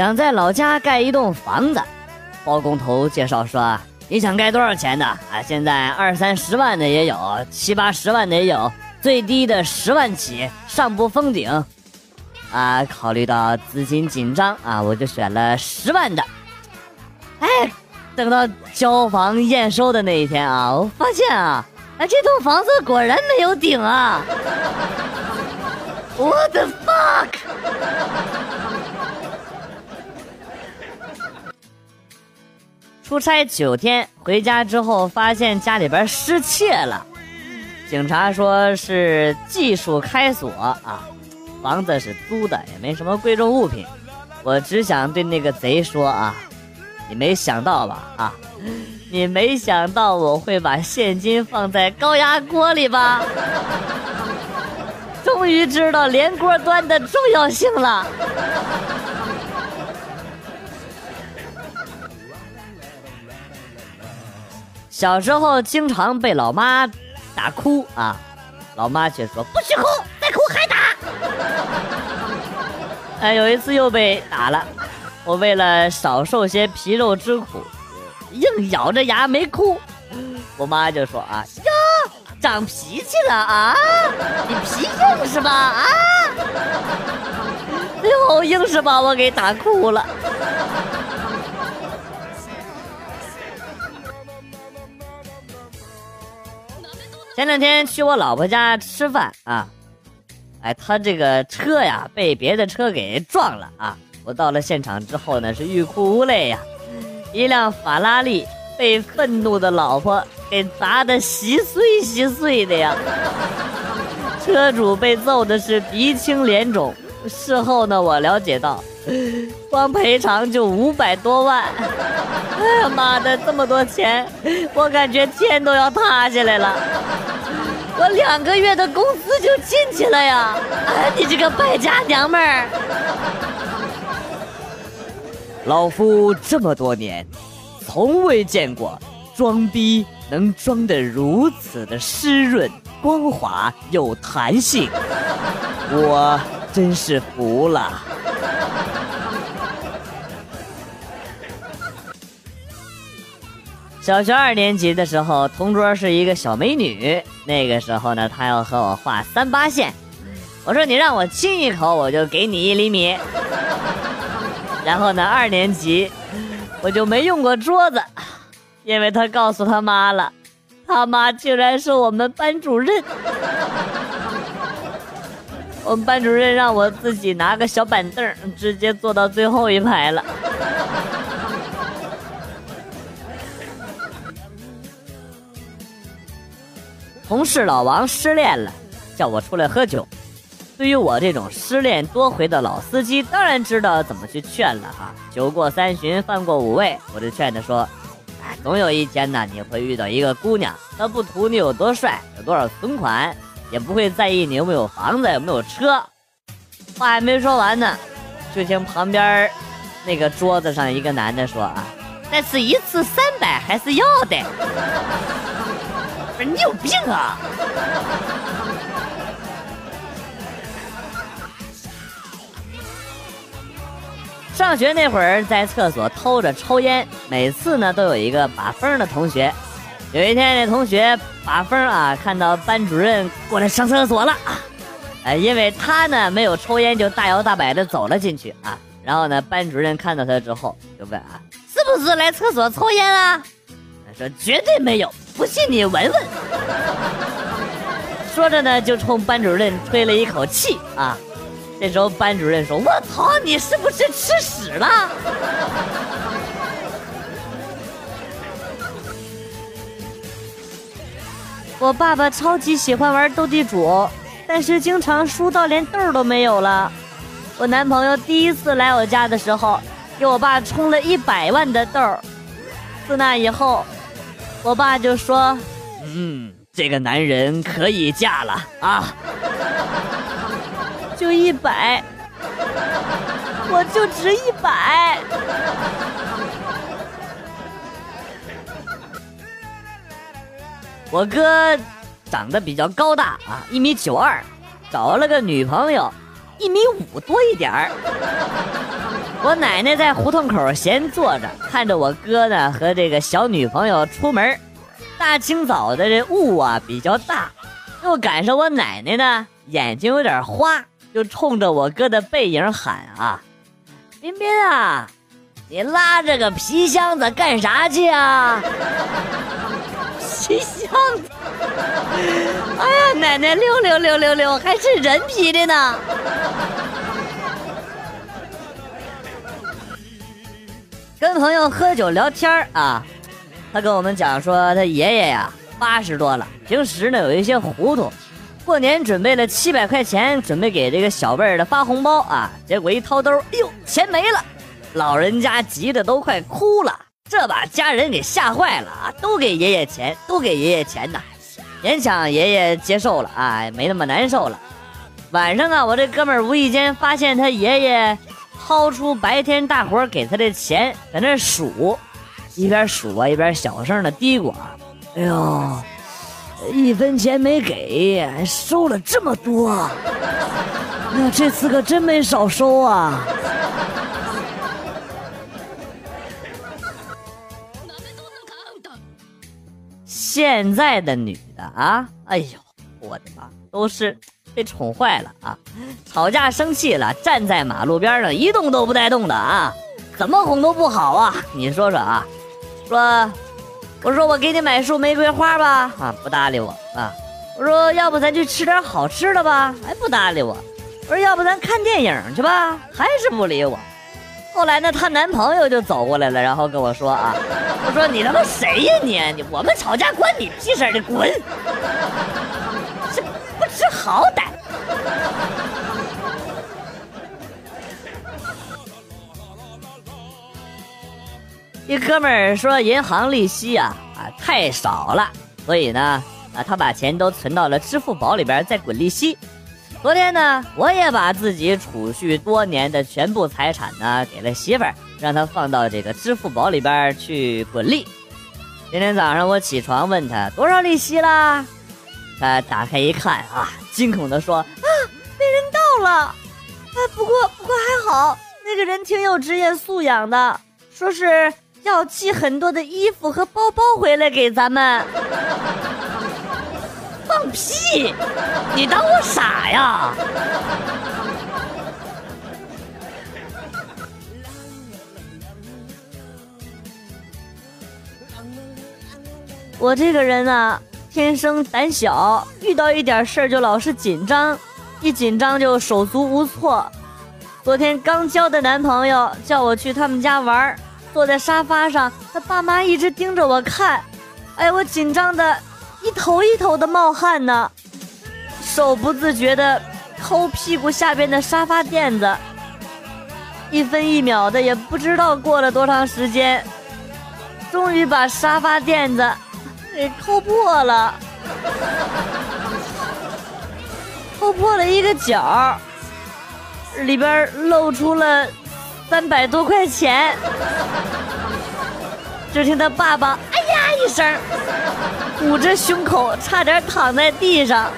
想在老家盖一栋房子。包工头介绍说：“你想盖多少钱的啊？现在二三十万的也有，七八十万的也有，最低的十万起，上不封顶。”啊，考虑到资金紧张啊，我就选了十万的。哎，等到交房验收的那一天啊，我发现啊，哎，这栋房子果然没有顶啊！！What the fuck！出差九天，回家之后发现家里边失窃了，警察说是技术开锁啊，房子是租的，也没什么贵重物品。我只想对那个贼说啊。你没想到吧？啊，你没想到我会把现金放在高压锅里吧？终于知道连锅端的重要性了。小时候经常被老妈打哭啊，老妈却说不许哭，再哭还打。哎，有一次又被打了。我为了少受些皮肉之苦，硬咬着牙没哭。我妈就说：“啊哟，长脾气了啊，你皮硬是吧？啊，最后硬是把我给打哭了。”前两天去我老婆家吃饭啊，哎，她这个车呀被别的车给撞了啊。我到了现场之后呢，是欲哭无泪呀！一辆法拉利被愤怒的老婆给砸得稀碎稀碎的呀，车主被揍的是鼻青脸肿。事后呢，我了解到，光赔偿就五百多万。哎呀妈的，这么多钱，我感觉天都要塌下来了。我两个月的工资就进去了呀！哎，你这个败家娘们儿！老夫这么多年，从未见过装逼能装得如此的湿润、光滑、有弹性，我真是服了。小学二年级的时候，同桌是一个小美女，那个时候呢，她要和我画三八线，我说你让我亲一口，我就给你一厘米。然后呢，二年级我就没用过桌子，因为她告诉他妈了，他妈竟然是我们班主任。我们班主任让我自己拿个小板凳，直接坐到最后一排了。同事老王失恋了，叫我出来喝酒。对于我这种失恋多回的老司机，当然知道怎么去劝了哈。酒过三巡，饭过五味，我就劝他说：“哎，总有一天呢，你会遇到一个姑娘，她不图你有多帅，有多少存款，也不会在意你有没有房子，有没有车。”话还没说完呢，就听旁边那个桌子上一个男的说：“啊，但是一次三百还是要的。”你有病啊！上学那会儿，在厕所偷着抽烟，每次呢都有一个把风的同学。有一天，那同学把风啊，看到班主任过来上厕所了啊，哎，因为他呢没有抽烟，就大摇大摆的走了进去啊。然后呢，班主任看到他之后就问啊，是不是来厕所抽烟啊？他说绝对没有，不信你闻闻。说着呢，就冲班主任吹了一口气啊。这时候班主任说：“我操，你是不是吃屎了？”我爸爸超级喜欢玩斗地主，但是经常输到连豆都没有了。我男朋友第一次来我家的时候，给我爸充了一百万的豆。自那以后，我爸就说：“嗯，这个男人可以嫁了啊。”就一百，我就值一百。我哥长得比较高大啊，一米九二，找了个女朋友，一米五多一点儿。我奶奶在胡同口闲坐着，看着我哥呢和这个小女朋友出门。大清早的这雾啊比较大，又赶上我奶奶呢眼睛有点花，就冲着我哥的背影喊啊：“彬彬啊，你拉着个皮箱子干啥去啊？” 皮箱子，哎呀，奶奶六六六六六，还是人皮的呢。跟朋友喝酒聊天啊，他跟我们讲说，他爷爷呀八十多了，平时呢有一些糊涂，过年准备了七百块钱，准备给这个小辈儿的发红包啊，结果一掏兜，哎呦，钱没了，老人家急得都快哭了。这把家人给吓坏了啊！都给爷爷钱，都给爷爷钱呐，勉强爷爷接受了啊，没那么难受了。晚上啊，我这哥们儿无意间发现他爷爷掏出白天大伙给他的钱，在那数，一边数啊一边小声的嘀咕：“哎呦，一分钱没给，还收了这么多，那这次可真没少收啊！”现在的女的啊，哎呦，我的妈，都是被宠坏了啊！吵架生气了，站在马路边上一动都不带动的啊，怎么哄都不好啊！你说说啊，说，我说我给你买束玫瑰花吧，啊，不搭理我啊！我说要不咱去吃点好吃的吧，还不搭理我。我说要不咱看电影去吧，还是不理我。后来呢，她男朋友就走过来了，然后跟我说啊，我说你他妈谁呀你？你我们吵架关你屁事你滚！好歹。一哥们儿说银行利息啊啊太少了，所以呢啊他把钱都存到了支付宝里边在滚利息。昨天呢，我也把自己储蓄多年的全部财产呢给了媳妇儿，让她放到这个支付宝里边去滚利。今天早上我起床问她多少利息啦，她打开一看啊，惊恐的说啊，被人盗了。啊，不过不过还好，那个人挺有职业素养的，说是要寄很多的衣服和包包回来给咱们。放屁！你当我傻呀？我这个人啊，天生胆小，遇到一点事儿就老是紧张，一紧张就手足无措。昨天刚交的男朋友叫我去他们家玩，坐在沙发上，他爸妈一直盯着我看，哎，我紧张的。一头一头的冒汗呢，手不自觉的抠屁股下边的沙发垫子，一分一秒的也不知道过了多长时间，终于把沙发垫子给抠破了，抠破了一个角，里边露出了三百多块钱，只听他爸爸。哎呀一声，捂着胸口，差点躺在地上。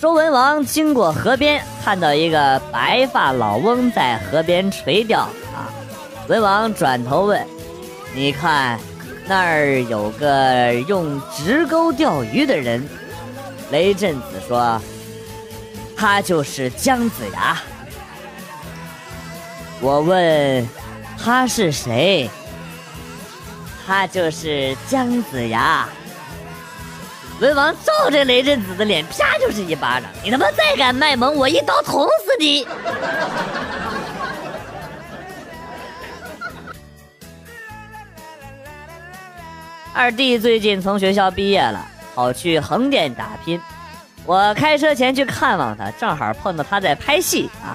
周文王经过河边，看到一个白发老翁在河边垂钓啊。文王转头问：“你看，那儿有个用直钩钓鱼的人。”雷震子说：“他就是姜子牙。”我问他是谁？他就是姜子牙。文王照着雷震子的脸，啪就是一巴掌。你他妈再敢卖萌，我一刀捅死你！二弟最近从学校毕业了，跑去横店打拼。我开车前去看望他，正好碰到他在拍戏啊。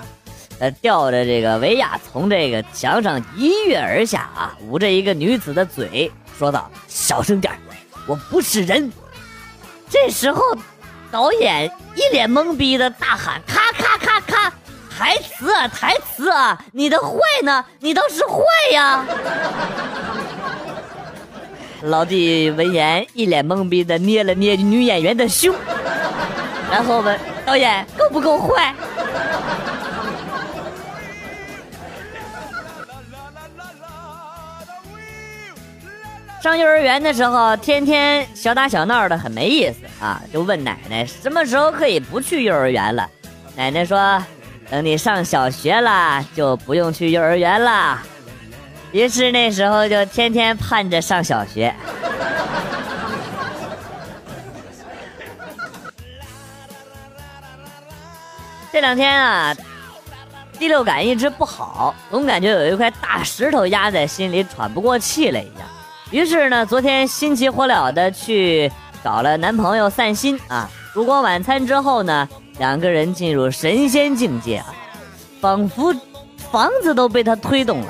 呃，吊着这个维亚从这个墙上一跃而下啊，捂着一个女子的嘴，说道：“小声点我不是人。”这时候，导演一脸懵逼的大喊：“咔咔咔咔，台词啊，台词啊！你的坏呢？你倒是坏呀！”老弟闻言一脸懵逼的捏了捏女演员的胸。然后问导演够不够坏？上幼儿园的时候，天天小打小闹的，很没意思啊。就问奶奶什么时候可以不去幼儿园了。奶奶说：“等你上小学了，就不用去幼儿园了。”于是那时候就天天盼着上小学。这两天啊，第六感一直不好，总感觉有一块大石头压在心里，喘不过气来一样。于是呢，昨天心急火燎的去找了男朋友散心啊。烛光晚餐之后呢，两个人进入神仙境界啊，仿佛房子都被他推动了，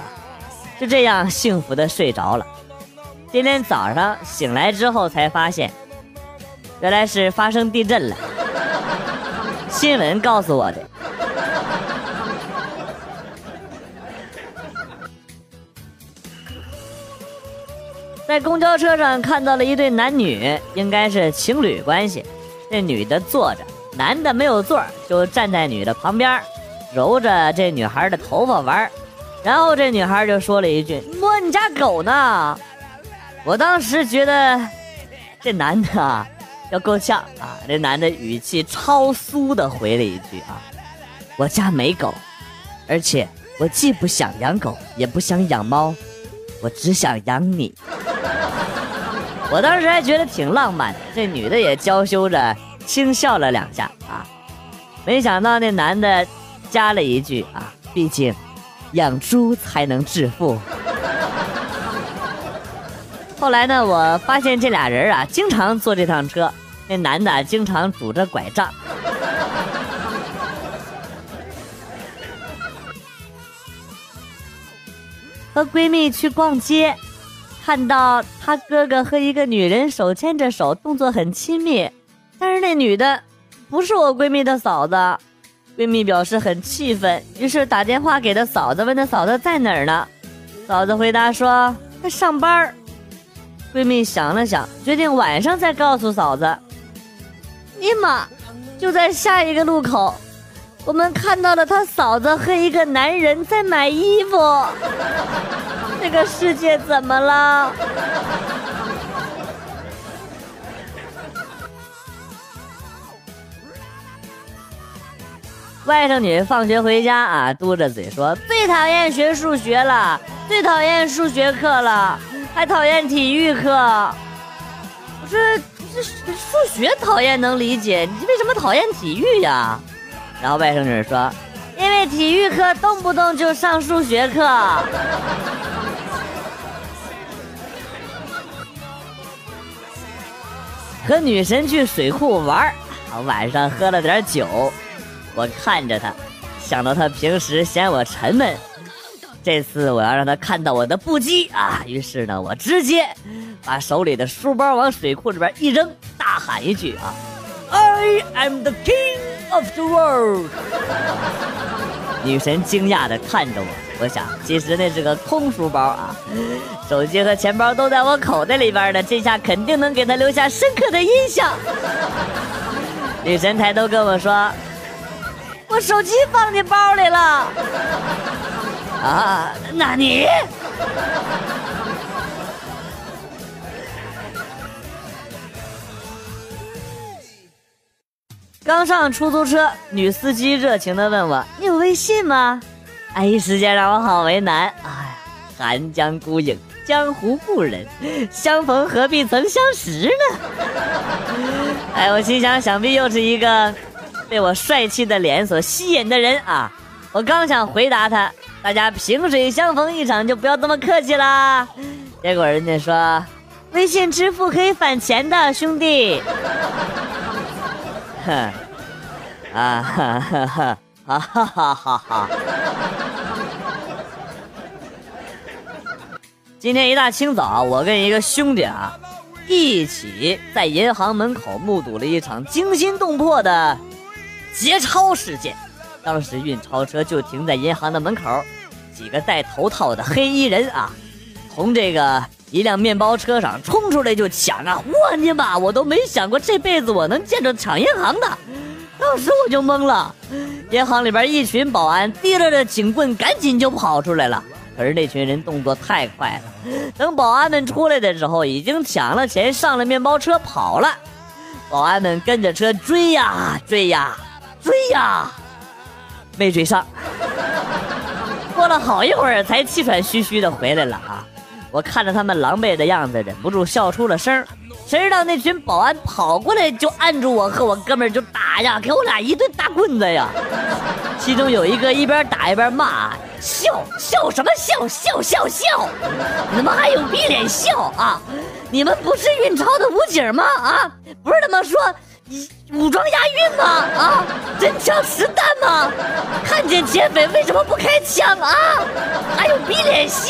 就这样幸福的睡着了。今天早上醒来之后才发现，原来是发生地震了。新闻告诉我的，在公交车上看到了一对男女，应该是情侣关系。这女的坐着，男的没有座，就站在女的旁边，揉着这女孩的头发玩。然后这女孩就说了一句：“摸你家狗呢。”我当时觉得，这男的。啊。要够呛啊！这男的语气超酥的回了一句啊：“我家没狗，而且我既不想养狗，也不想养猫，我只想养你。”我当时还觉得挺浪漫的，这女的也娇羞着轻笑了两下啊。没想到那男的加了一句啊：“毕竟养猪才能致富。”后来呢，我发现这俩人啊，经常坐这趟车。那男的经常拄着拐杖。和闺蜜去逛街，看到她哥哥和一个女人手牵着手，动作很亲密。但是那女的不是我闺蜜的嫂子，闺蜜表示很气愤，于是打电话给她嫂子，问她嫂子在哪儿呢？嫂子回答说在上班。闺蜜想了想，决定晚上再告诉嫂子。尼玛，就在下一个路口，我们看到了他嫂子和一个男人在买衣服。这个世界怎么了？外甥女放学回家啊，嘟着嘴说：“最讨厌学数学了，最讨厌数学课了。”还讨厌体育课，我说这数学讨厌能理解，你为什么讨厌体育呀？然后外甥女说，因为体育课动不动就上数学课。和女神去水库玩晚上喝了点酒，我看着她，想到她平时嫌我沉闷。这次我要让他看到我的不羁啊！于是呢，我直接把手里的书包往水库里边一扔，大喊一句啊：“I am the king of the world！” 女神惊讶的看着我，我想其实那是个空书包啊，手机和钱包都在我口袋里边呢，这下肯定能给她留下深刻的印象。女神抬头跟我说：“我手机放你包里了。”啊，那你刚上出租车，女司机热情的问我：“你有微信吗？”哎，一时间让我好为难。哎，寒江孤影，江湖故人，相逢何必曾相识呢？哎，我心想，想必又是一个被我帅气的脸所吸引的人啊！我刚想回答他。大家萍水相逢一场，就不要这么客气啦。结果人家说，微信支付可以返钱的，兄弟。哼，啊哈哈哈，哈哈哈哈哈。今天一大清早，我跟一个兄弟啊，一起在银行门口目睹了一场惊心动魄的劫钞事件。当时运钞车就停在银行的门口，几个戴头套的黑衣人啊，从这个一辆面包车上冲出来就抢啊！我尼玛，我都没想过这辈子我能见着抢银行的。当时我就懵了，银行里边一群保安提着着警棍，赶紧就跑出来了。可是那群人动作太快了，等保安们出来的时候，已经抢了钱，上了面包车跑了。保安们跟着车追呀追呀追呀，没追上。过了好一会儿，才气喘吁吁的回来了啊！我看着他们狼狈的样子，忍不住笑出了声。谁知道那群保安跑过来就按住我和我哥们儿就打呀，给我俩一顿大棍子呀！其中有一个一边打一边骂：“笑笑什么笑笑笑笑！你们还有逼脸笑啊？你们不是运钞的武警吗？啊，不是他妈说武装押运吗？啊，真枪实弹吗？看见劫匪为什么不开枪啊？还有逼脸笑！”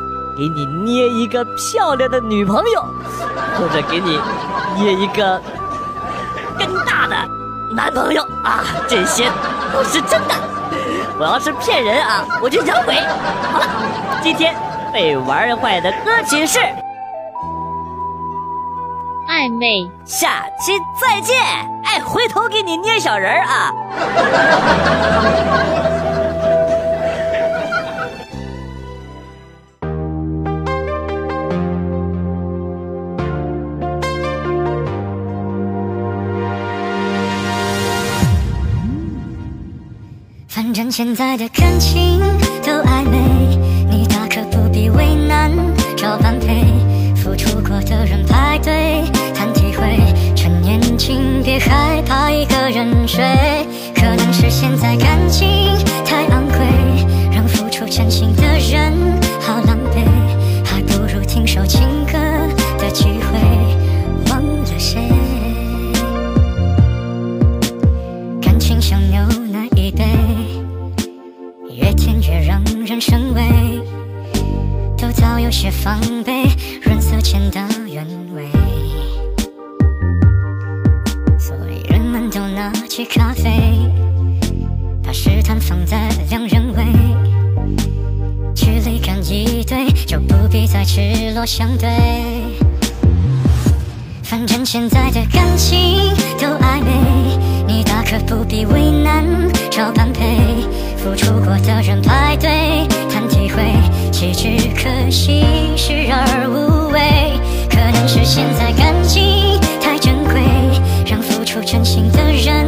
给你捏一个漂亮的女朋友，或者给你捏一个更大的男朋友啊，这些都是真的。我要是骗人啊，我就养鬼。好了，今天被玩坏的歌曲是暧昧，下期再见。哎，回头给你捏小人儿啊。现在的感情都暧昧，你大可不必为难，找般配。付出过的人排队谈体会，趁年轻别害怕一个人睡。可能是现在感情太昂贵，让付出真心的人好狼狈，还不如听首情歌些防备，润色前的原味。所以人们都拿起咖啡，把试探放在两人位，距离感一对，就不必再赤裸相对。反正现在的感情都暧昧，你大可不必为难，找般配。付出过的人排队谈体会，结局可惜，视而无味。可能是现在感情太珍贵，让付出真心的人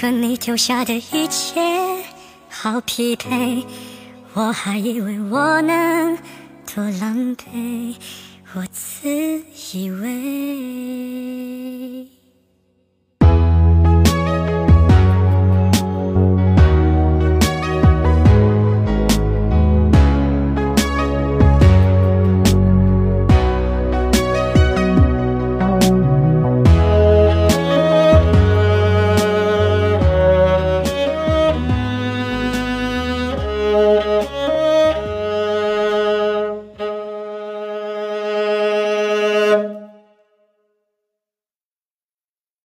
和你丢下的一切好匹配。我还以为我能多狼狈，我自以为。